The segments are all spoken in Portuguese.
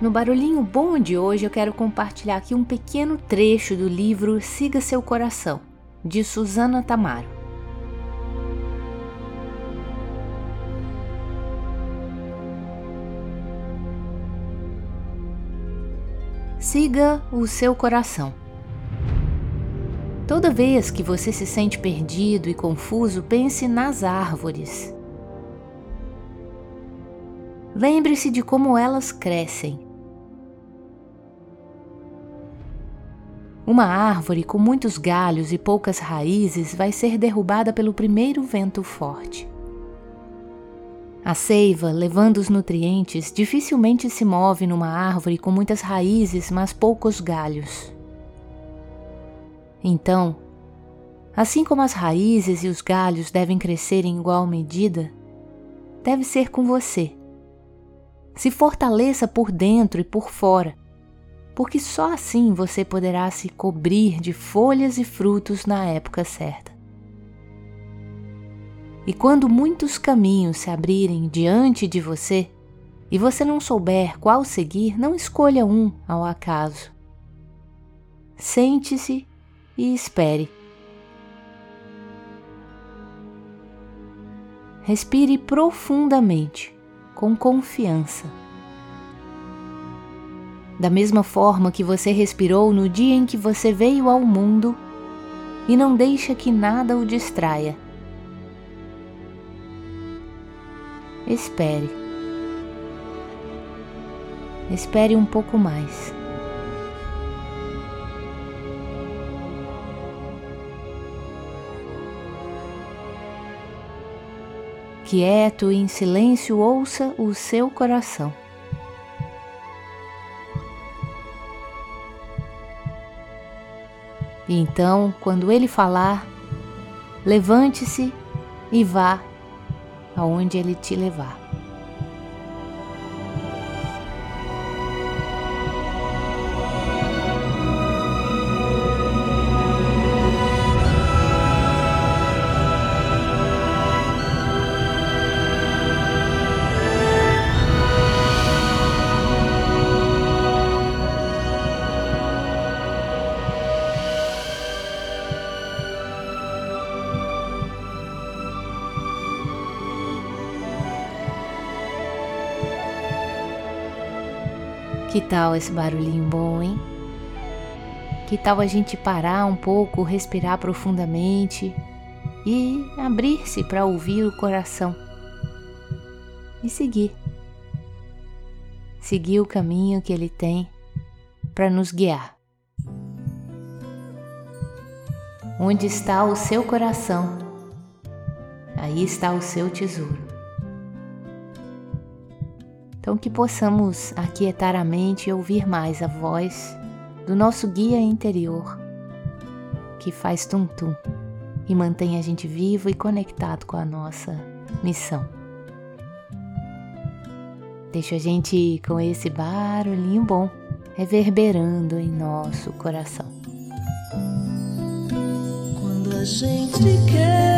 No Barulhinho Bom de hoje eu quero compartilhar aqui um pequeno trecho do livro Siga Seu Coração, de Susana Tamaro. Siga o seu coração. Toda vez que você se sente perdido e confuso, pense nas árvores. Lembre-se de como elas crescem Uma árvore com muitos galhos e poucas raízes vai ser derrubada pelo primeiro vento forte. A seiva, levando os nutrientes, dificilmente se move numa árvore com muitas raízes, mas poucos galhos. Então, assim como as raízes e os galhos devem crescer em igual medida, deve ser com você. Se fortaleça por dentro e por fora porque só assim você poderá se cobrir de folhas e frutos na época certa. E quando muitos caminhos se abrirem diante de você e você não souber qual seguir, não escolha um ao acaso. Sente-se e espere. Respire profundamente, com confiança da mesma forma que você respirou no dia em que você veio ao mundo e não deixa que nada o distraia. Espere. Espere um pouco mais. Quieto e em silêncio, ouça o seu coração. E então, quando ele falar, levante-se e vá aonde ele te levar. Que tal esse barulhinho bom, hein? Que tal a gente parar um pouco, respirar profundamente e abrir-se para ouvir o coração e seguir. Seguir o caminho que ele tem para nos guiar. Onde está o seu coração, aí está o seu tesouro. Então, que possamos aquietar a mente e ouvir mais a voz do nosso guia interior, que faz tum-tum e mantém a gente vivo e conectado com a nossa missão. Deixa a gente com esse barulhinho bom reverberando em nosso coração. Quando a gente quer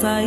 在